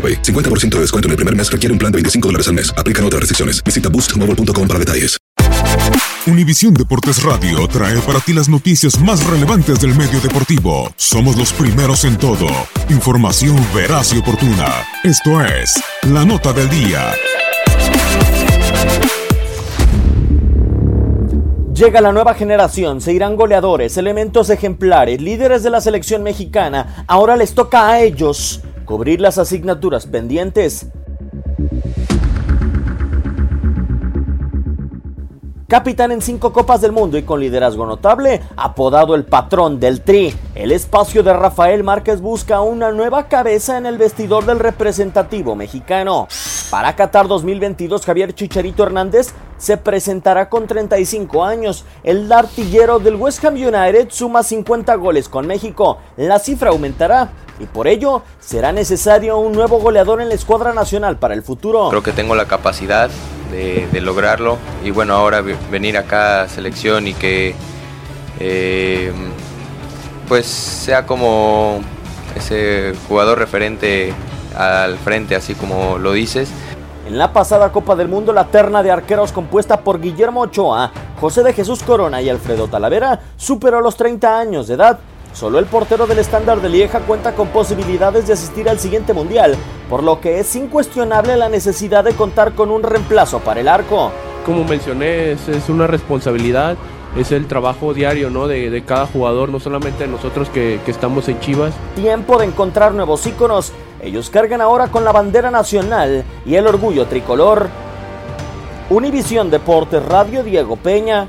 AroPay. 50% de descuento en el primer mes requiere un plan de 25 dólares al mes. Aplican otras restricciones. Visita boostmobile.com para detalles. Univisión Deportes Radio trae para ti las noticias más relevantes del medio deportivo. Somos los primeros en todo. Información veraz y oportuna. Esto es La Nota del Día. Llega la nueva generación, se irán goleadores, elementos ejemplares, líderes de la selección mexicana. Ahora les toca a ellos cubrir las asignaturas pendientes. Capitán en cinco Copas del Mundo y con liderazgo notable, apodado el patrón del Tri, el espacio de Rafael Márquez busca una nueva cabeza en el vestidor del representativo mexicano. Para Qatar 2022, Javier Chicharito Hernández se presentará con 35 años. El artillero del West Ham United suma 50 goles con México. La cifra aumentará y por ello será necesario un nuevo goleador en la escuadra nacional para el futuro. Creo que tengo la capacidad de, lograrlo y bueno, ahora venir acá a selección y que eh, pues sea como ese jugador referente al frente, así como lo dices. En la pasada Copa del Mundo, la terna de arqueros compuesta por Guillermo Ochoa, José de Jesús Corona y Alfredo Talavera superó los 30 años de edad. Solo el portero del estándar de Lieja cuenta con posibilidades de asistir al siguiente mundial, por lo que es incuestionable la necesidad de contar con un reemplazo para el arco. Como mencioné, es, es una responsabilidad, es el trabajo diario ¿no? de, de cada jugador, no solamente de nosotros que, que estamos en Chivas. Tiempo de encontrar nuevos íconos. Ellos cargan ahora con la bandera nacional y el orgullo tricolor. Univisión Deportes Radio Diego Peña.